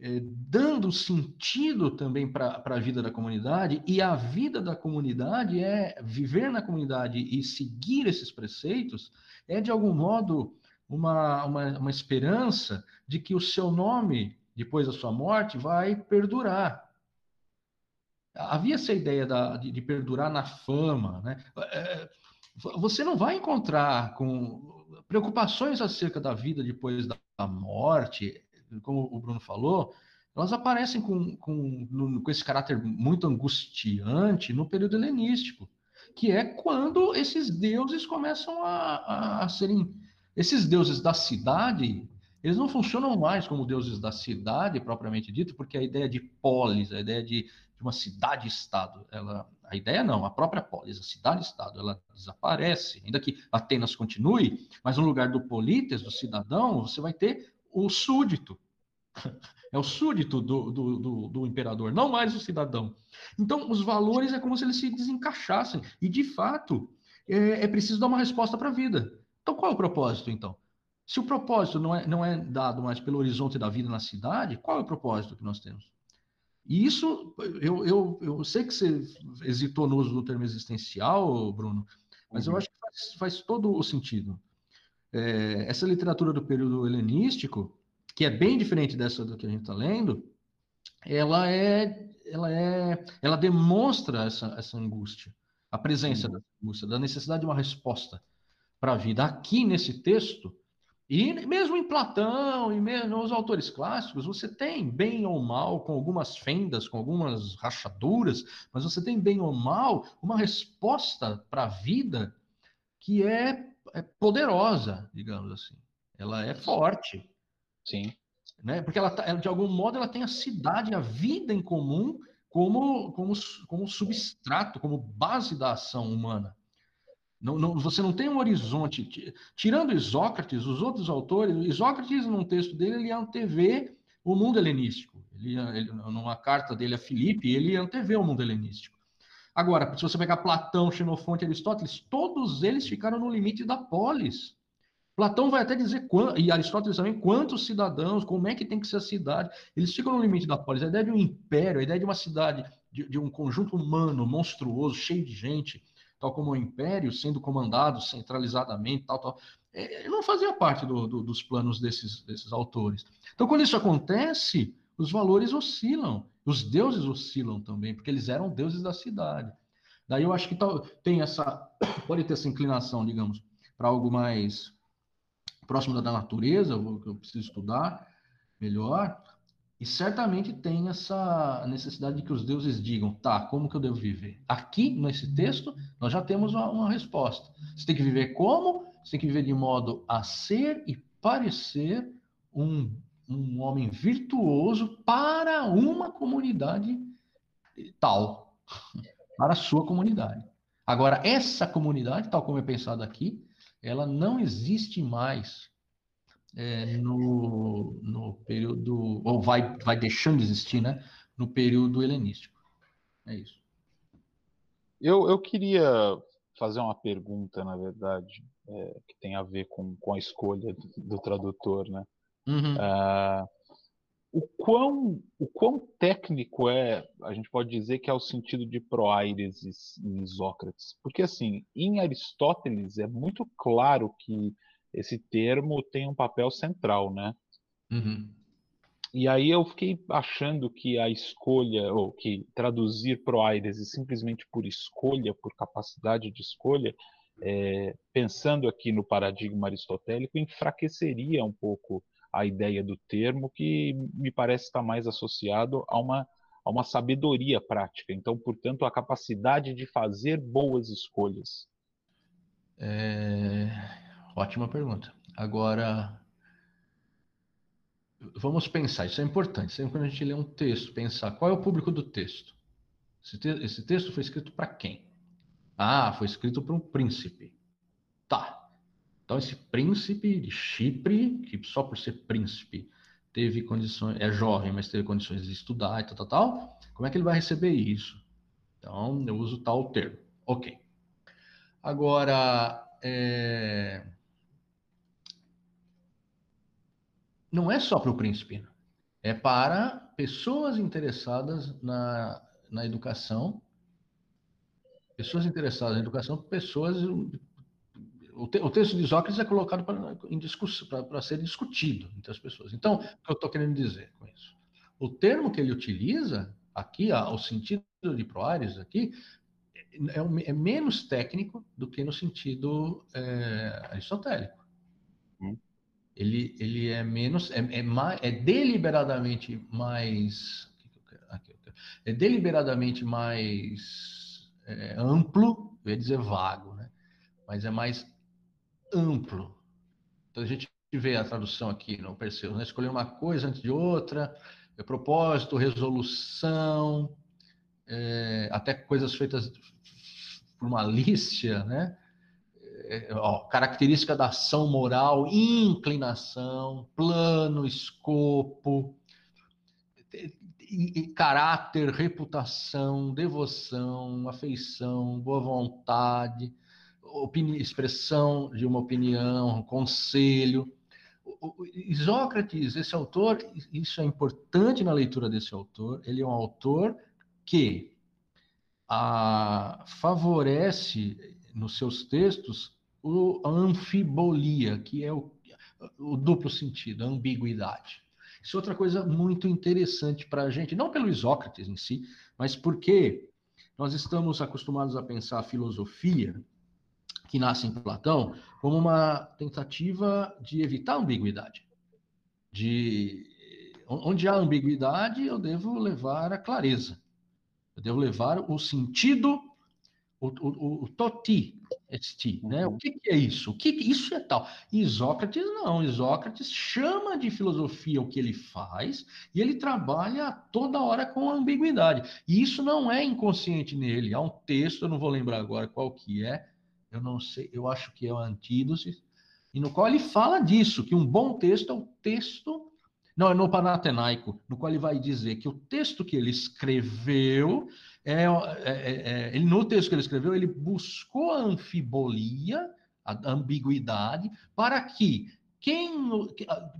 é, dando sentido também para a vida da comunidade, e a vida da comunidade é viver na comunidade e seguir esses preceitos, é de algum modo uma, uma, uma esperança de que o seu nome, depois da sua morte, vai perdurar. Havia essa ideia da, de, de, perdurar na fama. Né? É, você não vai encontrar com preocupações acerca da vida depois da morte, como o Bruno falou, elas aparecem com, com, com esse caráter muito angustiante no período helenístico, que é quando esses deuses começam a, a, a serem. Esses deuses da cidade, eles não funcionam mais como deuses da cidade, propriamente dito, porque a ideia de polis, a ideia de, de uma cidade-estado, ela, a ideia não, a própria polis, a cidade-estado, ela desaparece, ainda que Atenas continue, mas no lugar do polites, do cidadão, você vai ter o súdito. É o súdito do, do, do, do, imperador, não mais o cidadão. Então, os valores é como se eles se desencaixassem. E, de fato, é, é preciso dar uma resposta para a vida. Então, qual é o propósito, então? Se o propósito não é, não é dado mais pelo horizonte da vida na cidade, qual é o propósito que nós temos? E isso, eu, eu, eu sei que você hesitou no uso do termo existencial, Bruno, mas uhum. eu acho que faz, faz todo o sentido é, essa literatura do período helenístico, que é bem diferente dessa do que a gente está lendo, ela é, ela é, ela demonstra essa, essa angústia, a presença da angústia, da necessidade de uma resposta para a vida. Aqui nesse texto, e mesmo em Platão e mesmo nos autores clássicos, você tem bem ou mal, com algumas fendas, com algumas rachaduras, mas você tem bem ou mal uma resposta para a vida que é é poderosa, digamos assim. Ela é forte. Sim. Né? Porque ela, tá, ela, de algum modo, ela tem a cidade, a vida em comum como, como, como substrato, como base da ação humana. Não, não, você não tem um horizonte. Tirando Isócrates, os outros autores, Isócrates, num texto dele, ele antevê o mundo helenístico. Ele, ele, numa carta dele a Filipe, ele antevê o mundo helenístico. Agora, se você pegar Platão, Xenofonte, Aristóteles, todos eles ficaram no limite da polis. Platão vai até dizer, e Aristóteles também, quantos cidadãos, como é que tem que ser a cidade. Eles ficam no limite da polis. A ideia de um império, a ideia de uma cidade, de, de um conjunto humano monstruoso, cheio de gente, tal como o império, sendo comandado centralizadamente, tal, tal, é, não fazia parte do, do, dos planos desses, desses autores. Então, quando isso acontece, os valores oscilam. Os deuses oscilam também, porque eles eram deuses da cidade. Daí eu acho que tem essa, pode ter essa inclinação, digamos, para algo mais próximo da natureza, que eu preciso estudar melhor, e certamente tem essa necessidade de que os deuses digam, tá, como que eu devo viver? Aqui, nesse texto, nós já temos uma, uma resposta. Você tem que viver como? Você tem que viver de modo a ser e parecer um um homem virtuoso para uma comunidade tal, para a sua comunidade. Agora, essa comunidade, tal como é pensado aqui, ela não existe mais é, no, no período, ou vai, vai deixando de existir, né? No período helenístico. É isso. Eu, eu queria fazer uma pergunta, na verdade, é, que tem a ver com, com a escolha do, do tradutor, né? Uhum. Uh, o, quão, o quão técnico é, a gente pode dizer que é o sentido de proaires em Isócrates? Porque, assim, em Aristóteles é muito claro que esse termo tem um papel central, né? Uhum. E aí eu fiquei achando que a escolha, ou que traduzir proaires simplesmente por escolha, por capacidade de escolha, é, pensando aqui no paradigma aristotélico, enfraqueceria um pouco a ideia do termo, que me parece estar mais associado a uma, a uma sabedoria prática. Então, portanto, a capacidade de fazer boas escolhas. É... Ótima pergunta. Agora, vamos pensar, isso é importante. Sempre quando a gente lê um texto, pensar qual é o público do texto. Esse, te esse texto foi escrito para quem? Ah, foi escrito para um príncipe. Tá. Então, esse príncipe de Chipre, que só por ser príncipe teve condições, é jovem, mas teve condições de estudar e tal, tal, tal, como é que ele vai receber isso? Então, eu uso tal termo. Ok. Agora, é... não é só para o príncipe. É para pessoas interessadas na, na educação, pessoas interessadas na educação, pessoas. O, te, o texto de Sócrates é colocado para ser discutido entre as pessoas. Então, o que eu estou querendo dizer com isso? O termo que ele utiliza aqui, o sentido de Proares aqui, é, é, menos técnico do que no sentido é, aristotélico. Hum. Ele, ele é menos, é, é, mais, é deliberadamente mais, é deliberadamente mais é, amplo, eu ia dizer vago, né? mas é mais amplo. Então a gente vê a tradução aqui no Perseu, né? escolher uma coisa antes de outra, é propósito, resolução, é, até coisas feitas por malícia, né? É, ó, característica da ação moral, inclinação, plano, escopo, caráter, reputação, devoção, afeição, boa vontade, opini expressão de uma opinião, conselho. O, o, Isócrates, esse autor, isso é importante na leitura desse autor, ele é um autor que a, favorece nos seus textos o, a anfibolia, que é o, o duplo sentido, a ambiguidade. Isso é outra coisa muito interessante para a gente, não pelo Isócrates em si, mas porque nós estamos acostumados a pensar a filosofia, que nasce em Platão, como uma tentativa de evitar ambiguidade. De onde há ambiguidade, eu devo levar a clareza. Eu devo levar o sentido, o, o, o toti, este, né? O que, que, é isso? O que, que isso é tal? Isócrates não. Isócrates chama de filosofia o que ele faz e ele trabalha toda hora com ambiguidade. E isso não é inconsciente nele. Há um texto, eu não vou lembrar agora qual que é, eu não sei, eu acho que é o Antídoce, e no qual ele fala disso, que um bom texto é o texto não, é no Panatenaico, no qual ele vai dizer que o texto que ele escreveu, é, é, é, é, ele, no texto que ele escreveu, ele buscou a anfibolia, a ambiguidade, para que quem,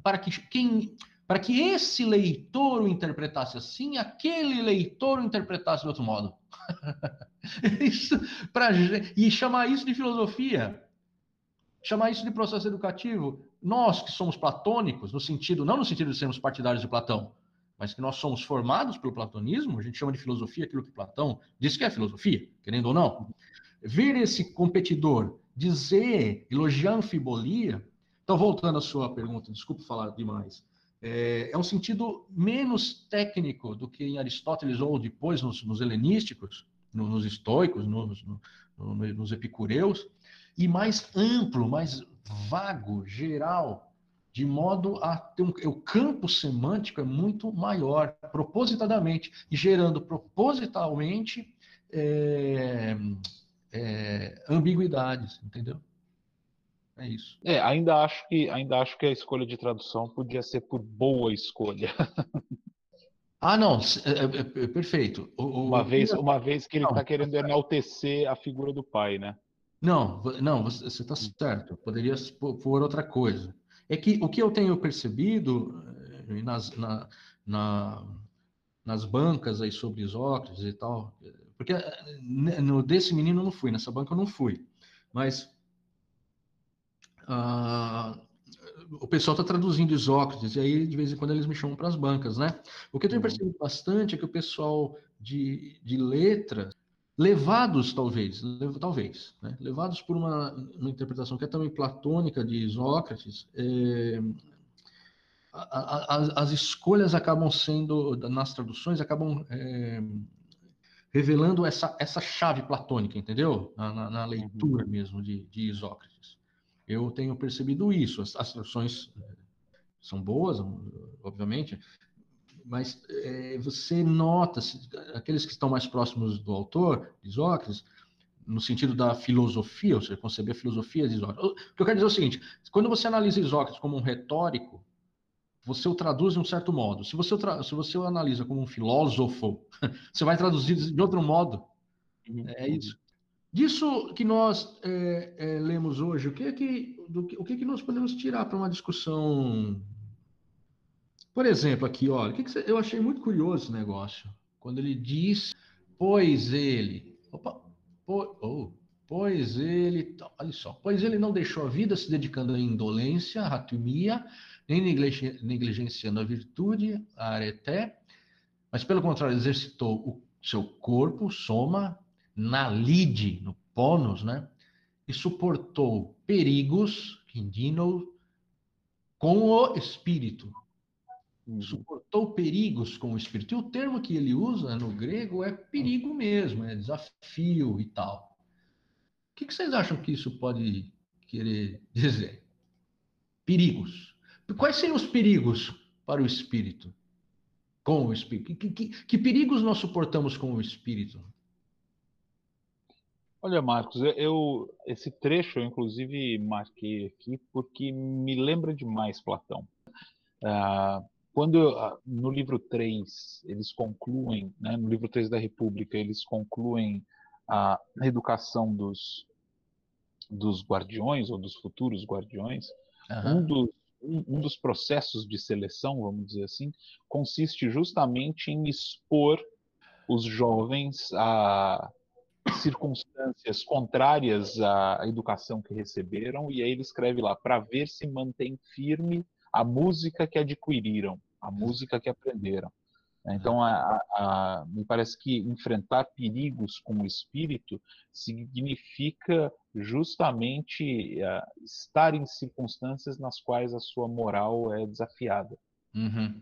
para que quem, para que esse leitor o interpretasse assim, aquele leitor o interpretasse de outro modo. isso, pra, e chamar isso de filosofia, chamar isso de processo educativo, nós que somos platônicos, no sentido, não no sentido de sermos partidários de Platão, mas que nós somos formados pelo platonismo, a gente chama de filosofia aquilo que Platão diz que é filosofia, querendo ou não. Ver esse competidor dizer, elogiar a anfibolia, então voltando à sua pergunta, desculpe falar demais, é, é um sentido menos técnico do que em Aristóteles ou depois nos, nos helenísticos, no, nos estoicos, nos, no, nos epicureus, e mais amplo, mais vago, geral, de modo a ter um, o campo semântico é muito maior, propositadamente, e gerando propositalmente é, é, ambiguidades, entendeu? É isso. É, ainda acho que ainda acho que a escolha de tradução podia ser por boa escolha. Ah, não, é, é, é perfeito. O, uma, vez, uma vez que ele está querendo enaltecer a figura do pai, né? Não, não, você está certo. Poderia pôr outra coisa. É que o que eu tenho percebido eh, nas, na, na, nas bancas aí sobre Isócrates e tal, porque eh, no desse menino eu não fui, nessa banca eu não fui, mas ah, o pessoal está traduzindo Isócrates e aí de vez em quando eles me chamam para as bancas, né? O que eu tenho uhum. percebido bastante é que o pessoal de, de letras levados talvez, talvez, né? levados por uma, uma, interpretação que é também platônica de Sócrates, é, a, a, as escolhas acabam sendo, nas traduções, acabam é, revelando essa, essa chave platônica, entendeu? Na, na, na leitura uhum. mesmo de, de Isócrates. Eu tenho percebido isso, as, as traduções é, são boas, obviamente, mas é, você nota, aqueles que estão mais próximos do autor, Isócrates, no sentido da filosofia, ou seja, conceber a filosofia de Isócrates. O que eu quero dizer é o seguinte: quando você analisa Isócrates como um retórico, você o traduz de um certo modo. Se você, o se você o analisa como um filósofo, você vai traduzir de outro modo. Uhum. É isso. Disso que nós é, é, lemos hoje, o que é que, do, o que, é que nós podemos tirar para uma discussão Por exemplo, aqui, olha, que que você, eu achei muito curioso esse negócio. Quando ele diz, pois ele. Opa, po, oh, pois ele. Olha só, pois ele não deixou a vida se dedicando à indolência, à ratumia, nem negligenciando a virtude, a areté, mas pelo contrário, exercitou o seu corpo, soma, na lide, no pônus, né? E suportou perigos, indino, com o espírito. Uhum. Suportou perigos com o espírito. E o termo que ele usa no grego é perigo mesmo, é desafio e tal. O que vocês acham que isso pode querer dizer? Perigos. Quais seriam os perigos para o espírito? Com o espírito. Que, que, que perigos nós suportamos com o espírito? Olha, Marcos, eu esse trecho eu inclusive marquei aqui porque me lembra demais Platão. Ah, quando ah, no livro 3 eles concluem, né, no livro 3 da República, eles concluem a educação dos, dos guardiões ou dos futuros guardiões, uhum. um dos um, um, dos processos de seleção, vamos dizer assim, consiste justamente em expor os jovens a circunstâncias contrárias à educação que receberam, e aí ele escreve lá, para ver se mantém firme a música que adquiriram, a música que aprenderam. Então, a, a, me parece que enfrentar perigos com o espírito significa justamente uh, estar em circunstâncias nas quais a sua moral é desafiada. Uhum.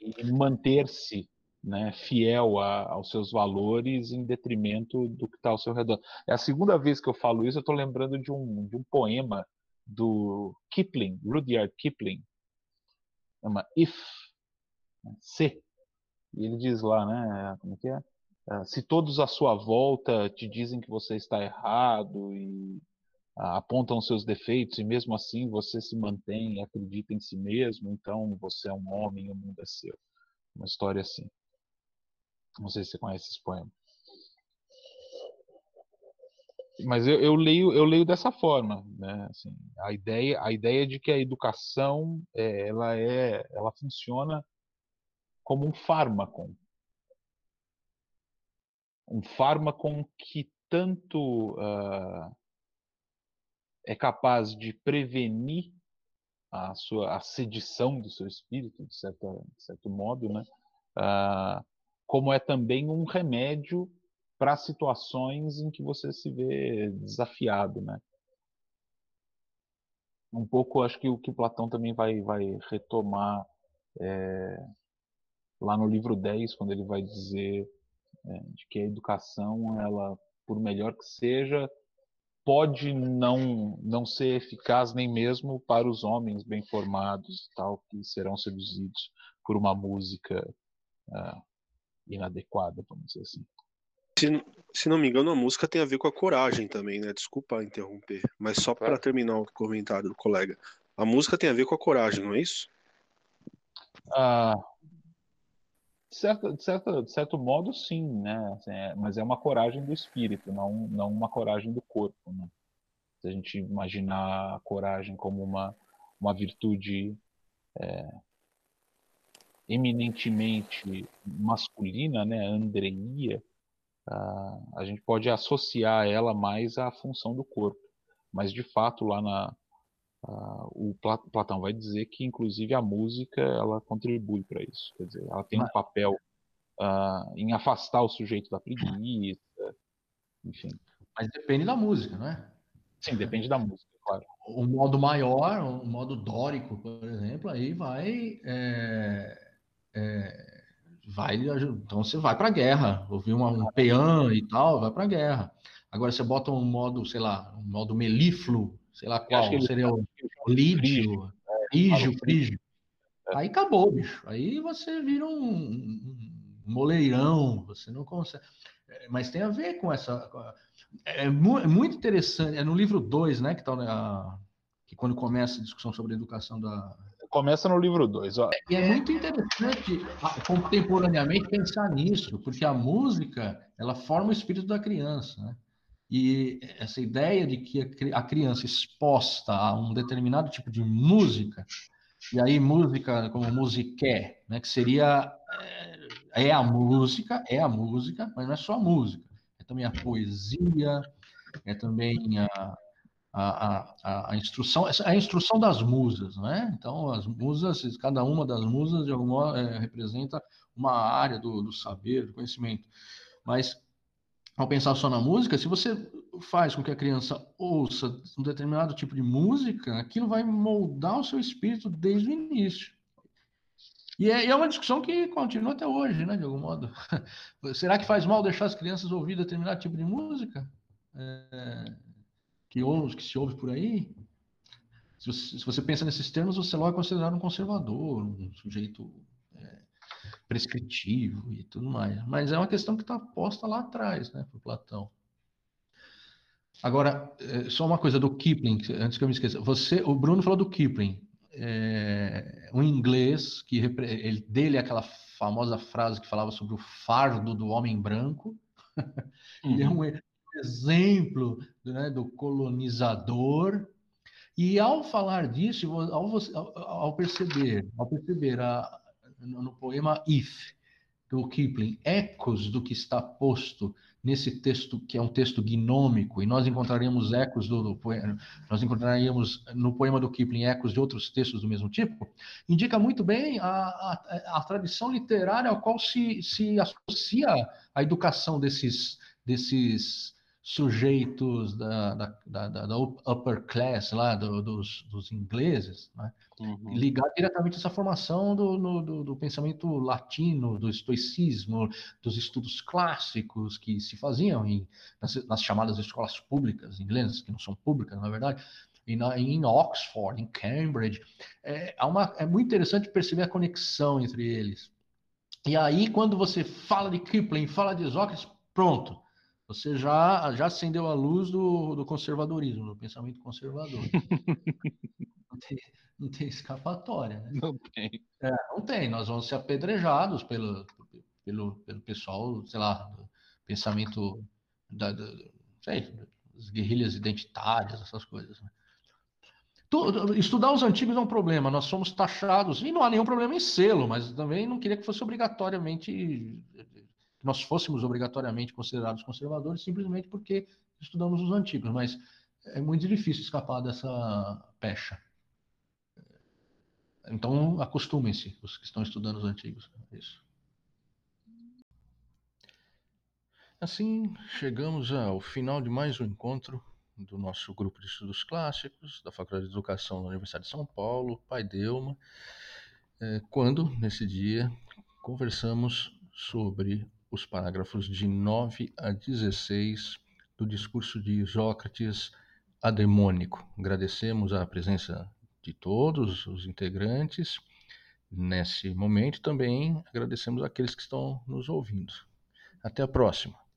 E manter-se né, fiel a, aos seus valores em detrimento do que está ao seu redor. É a segunda vez que eu falo isso, eu estou lembrando de um, de um poema do Kipling, Rudyard Kipling, chama If, né, se. E ele diz lá, né, como é que é? Ah, se todos à sua volta te dizem que você está errado e apontam seus defeitos e mesmo assim você se mantém e acredita em si mesmo, então você é um homem o mundo é seu. Uma história assim. Não sei se você conhece esse poema. Mas eu, eu leio eu leio dessa forma, né? Assim, a ideia a ideia de que a educação é, ela é ela funciona como um fármaco, um fármaco que tanto uh, é capaz de prevenir a sua a sedição do seu espírito de certo, de certo modo, né? Uh, como é também um remédio para situações em que você se vê desafiado, né? Um pouco, acho que o que Platão também vai, vai retomar é, lá no livro 10, quando ele vai dizer é, de que a educação, ela, por melhor que seja, pode não, não ser eficaz nem mesmo para os homens bem formados, tal, que serão seduzidos por uma música uh, inadequada, vamos dizer assim. Se, se, não me engano, a música tem a ver com a coragem também, né? Desculpa interromper, mas só para terminar o comentário do colega. A música tem a ver com a coragem, não é isso? Ah, de, certo, de, certo, de certo modo, sim, né? Assim, é, mas é uma coragem do espírito, não, não uma coragem do corpo, né? Se a gente imaginar a coragem como uma, uma virtude é, eminentemente masculina, né, andreia, uh, a gente pode associar ela mais à função do corpo. Mas, de fato, lá na, o Platão vai dizer que, inclusive, a música ela contribui para isso. Quer dizer, ela tem um papel uh, em afastar o sujeito da preguiça, enfim. Mas depende da música, não é? Sim, depende da música, claro. O modo maior, o modo dórico, por exemplo, aí vai é é, vai, então você vai para a guerra, ouvir uma, um peão e tal, vai para a guerra. Agora você bota um modo, sei lá, um modo melífluo, sei lá qual, seria o lídio, rígio, frígio. Aí acabou, bicho. Aí você vira um, um moleirão, você não consegue. É, mas tem a ver com essa. É, é muito interessante. É no livro 2, né? Que, tá, que quando começa a discussão sobre a educação da, Começa no livro 2. E é muito interessante contemporaneamente pensar nisso, porque a música ela forma o espírito da criança, né? E essa ideia de que a criança exposta a um determinado tipo de música E aí música como musiqué, né, que seria é, é a música, é a música, mas não é só a música, é também a poesia, é também a, a, a, a, instrução, a instrução das musas, né? Então, as musas, cada uma das musas, de algum modo, é, representa uma área do, do saber, do conhecimento. Mas, ao pensar só na música, se você faz com que a criança ouça um determinado tipo de música, aquilo vai moldar o seu espírito desde o início. E é, é, uma discussão que continua até hoje, né, de algum modo. Será que faz mal deixar as crianças ouvir determinado tipo de música? É, que, ouve, que se ouve por aí? Se você, se você, pensa nesses termos, você logo é considerado um conservador, um sujeito é, prescritivo e tudo mais. Mas é uma questão que está posta lá atrás, né, por Platão. Agora, é, só uma coisa do Kipling, antes que eu me esqueça. Você, o Bruno falou do Kipling, é, um inglês que ele, dele é aquela famosa frase que falava sobre o fardo do homem branco. Uhum. ele é um exemplo né, do colonizador. E ao falar disso, ao, ao perceber, ao perceber a, no poema If do Kipling, ecos do que está posto nesse texto que é um texto gnômico, e nós encontraríamos ecos do, do poema, nós encontraríamos no poema do Kipling ecos de outros textos do mesmo tipo, indica muito bem a, a, a tradição literária ao qual se, se associa a educação desses, desses sujeitos da, da, da, da upper class lá, do, dos, dos ingleses, né? uhum. ligar diretamente essa formação do, do, do, pensamento latino, do estoicismo, dos estudos clássicos que se faziam em, nas, nas chamadas escolas públicas inglesas, que não são públicas, na verdade, e na, em Oxford, em Cambridge. É, há uma, é muito interessante perceber a conexão entre eles. E aí, quando você fala de Kipling, fala de Sócrates, pronto você já, já acendeu a luz do, do conservadorismo, do pensamento conservador. não, tem, não tem escapatória. Né? Não tem. É, não tem. Nós vamos ser apedrejados pelo, pelo, pelo pessoal, sei lá, do pensamento da, da sei, das guerrilhas identitárias, essas coisas. Né? Estudar os antigos é um problema, nós somos taxados, e não há nenhum problema em selo, mas também não queria que fosse obrigatoriamente nós fôssemos obrigatoriamente considerados conservadores simplesmente porque estudamos os antigos, mas é muito difícil escapar dessa pecha. Então, acostumem-se, os que estão estudando os antigos. Isso. Assim, chegamos ao final de mais um encontro do nosso grupo de estudos clássicos da Faculdade de Educação da Universidade de São Paulo, Pai Delma, é, quando, nesse dia, conversamos sobre os parágrafos de 9 a 16 do discurso de Sócrates ademônico. Agradecemos a presença de todos os integrantes nesse momento. Também agradecemos aqueles que estão nos ouvindo. Até a próxima.